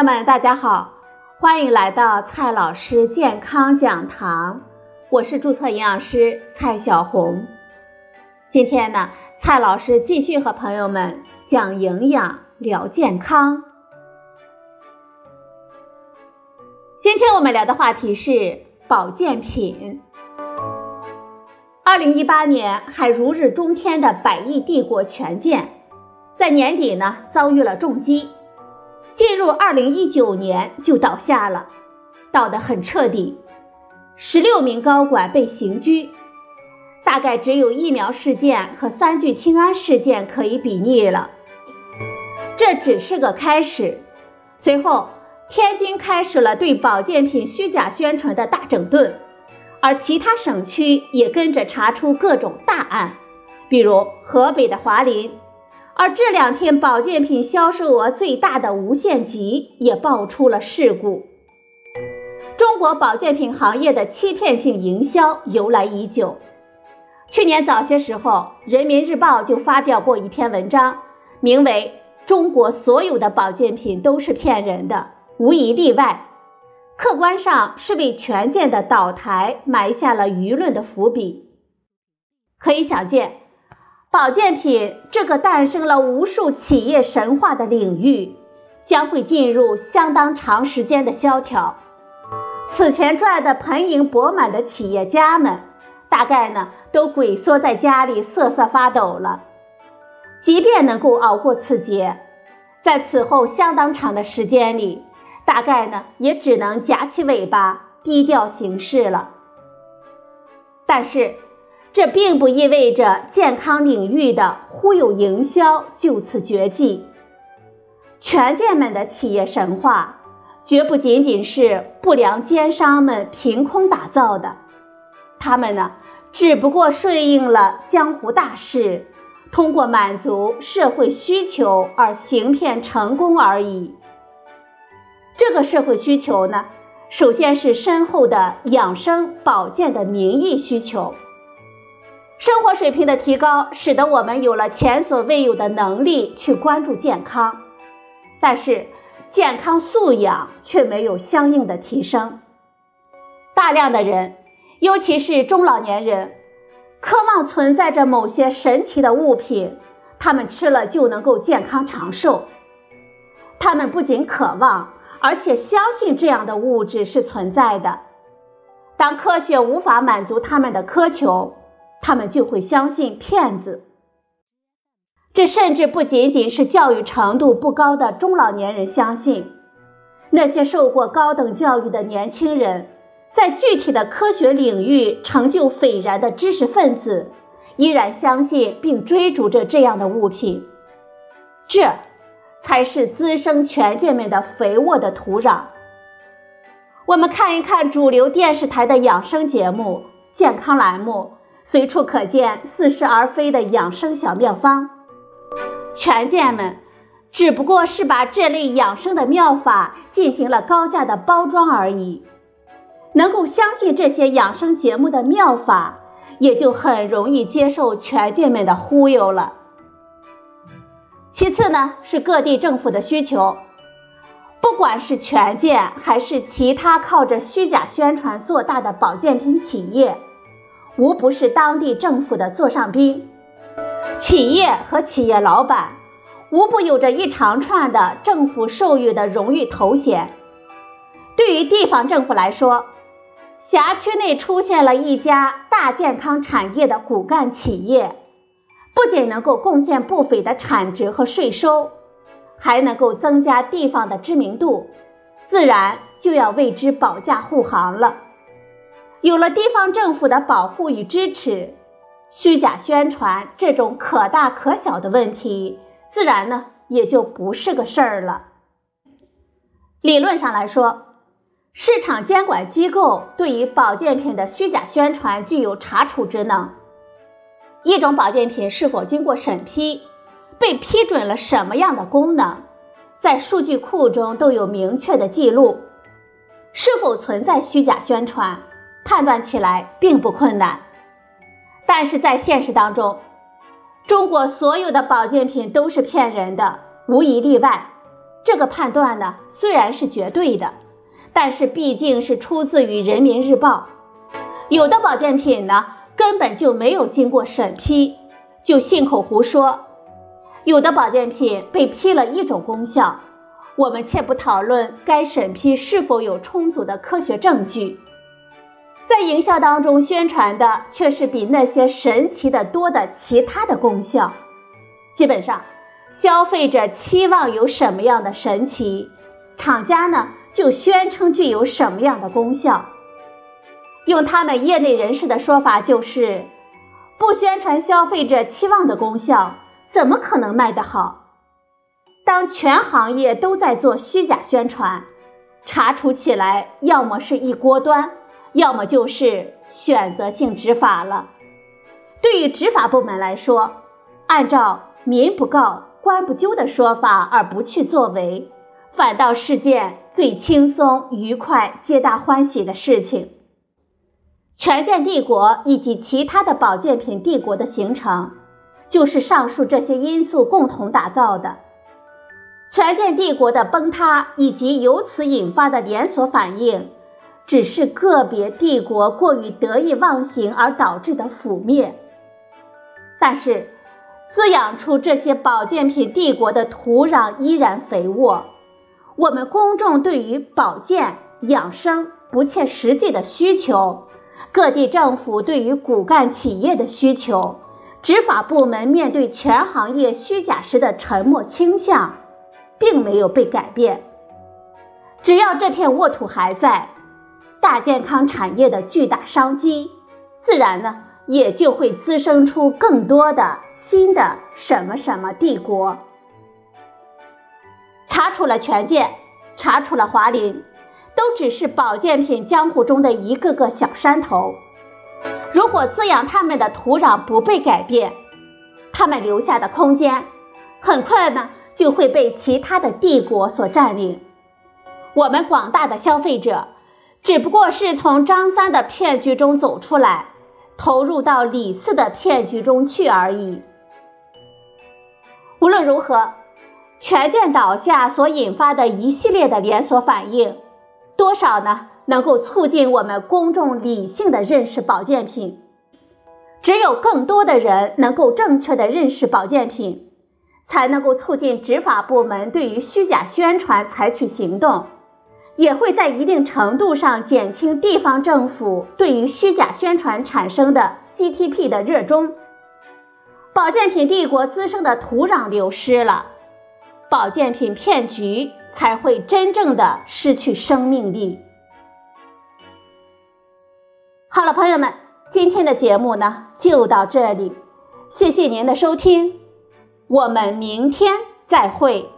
友们，大家好，欢迎来到蔡老师健康讲堂，我是注册营养师蔡小红。今天呢，蔡老师继续和朋友们讲营养、聊健康。今天我们聊的话题是保健品。二零一八年还如日中天的百亿帝国权健，在年底呢遭遇了重击。进入二零一九年就倒下了，倒得很彻底，十六名高管被刑拘，大概只有疫苗事件和三聚氰胺事件可以比拟了。这只是个开始，随后天津开始了对保健品虚假宣传的大整顿，而其他省区也跟着查出各种大案，比如河北的华林。而这两天，保健品销售额最大的无限极也爆出了事故。中国保健品行业的欺骗性营销由来已久。去年早些时候，《人民日报》就发表过一篇文章，名为《中国所有的保健品都是骗人的，无一例外》。客观上是为权健的倒台埋下了舆论的伏笔。可以想见。保健品这个诞生了无数企业神话的领域，将会进入相当长时间的萧条。此前赚得盆盈钵满的企业家们，大概呢都萎缩在家里瑟瑟发抖了。即便能够熬过此劫，在此后相当长的时间里，大概呢也只能夹起尾巴低调行事了。但是。这并不意味着健康领域的忽悠营销就此绝迹。权健们的企业神话，绝不仅仅是不良奸商们凭空打造的，他们呢，只不过顺应了江湖大势，通过满足社会需求而行骗成功而已。这个社会需求呢，首先是深厚的养生保健的民意需求。生活水平的提高，使得我们有了前所未有的能力去关注健康，但是健康素养却没有相应的提升。大量的人，尤其是中老年人，渴望存在着某些神奇的物品，他们吃了就能够健康长寿。他们不仅渴望，而且相信这样的物质是存在的。当科学无法满足他们的苛求，他们就会相信骗子。这甚至不仅仅是教育程度不高的中老年人相信，那些受过高等教育的年轻人，在具体的科学领域成就斐然的知识分子，依然相信并追逐着这样的物品。这，才是滋生权健们的肥沃的土壤。我们看一看主流电视台的养生节目、健康栏目。随处可见似是而非的养生小妙方，权健们只不过是把这类养生的妙法进行了高价的包装而已。能够相信这些养生节目的妙法，也就很容易接受权健们的忽悠了。其次呢，是各地政府的需求，不管是权健还是其他靠着虚假宣传做大的保健品企业。无不是当地政府的座上宾，企业和企业老板无不有着一长串的政府授予的荣誉头衔。对于地方政府来说，辖区内出现了一家大健康产业的骨干企业，不仅能够贡献不菲的产值和税收，还能够增加地方的知名度，自然就要为之保驾护航了。有了地方政府的保护与支持，虚假宣传这种可大可小的问题，自然呢也就不是个事儿了。理论上来说，市场监管机构对于保健品的虚假宣传具有查处职能。一种保健品是否经过审批，被批准了什么样的功能，在数据库中都有明确的记录。是否存在虚假宣传？判断起来并不困难，但是在现实当中，中国所有的保健品都是骗人的，无一例外。这个判断呢虽然是绝对的，但是毕竟是出自于人民日报。有的保健品呢根本就没有经过审批，就信口胡说；有的保健品被批了一种功效，我们且不讨论该审批是否有充足的科学证据。在营销当中宣传的却是比那些神奇的多的其他的功效，基本上，消费者期望有什么样的神奇，厂家呢就宣称具有什么样的功效。用他们业内人士的说法就是，不宣传消费者期望的功效，怎么可能卖得好？当全行业都在做虚假宣传，查处起来要么是一锅端。要么就是选择性执法了。对于执法部门来说，按照“民不告，官不究”的说法而不去作为，反倒是件最轻松、愉快、皆大欢喜的事情。权健帝国以及其他的保健品帝国的形成，就是上述这些因素共同打造的。权健帝国的崩塌以及由此引发的连锁反应。只是个别帝国过于得意忘形而导致的覆灭，但是滋养出这些保健品帝国的土壤依然肥沃。我们公众对于保健养生不切实际的需求，各地政府对于骨干企业的需求，执法部门面对全行业虚假时的沉默倾向，并没有被改变。只要这片沃土还在。大健康产业的巨大商机，自然呢也就会滋生出更多的新的什么什么帝国。查处了权健，查处了华林，都只是保健品江湖中的一个个小山头。如果滋养他们的土壤不被改变，他们留下的空间，很快呢就会被其他的帝国所占领。我们广大的消费者。只不过是从张三的骗局中走出来，投入到李四的骗局中去而已。无论如何，权健倒下所引发的一系列的连锁反应，多少呢能够促进我们公众理性的认识保健品。只有更多的人能够正确的认识保健品，才能够促进执法部门对于虚假宣传采取行动。也会在一定程度上减轻地方政府对于虚假宣传产生的 GDP 的热衷，保健品帝国滋生的土壤流失了，保健品骗局才会真正的失去生命力。好了，朋友们，今天的节目呢就到这里，谢谢您的收听，我们明天再会。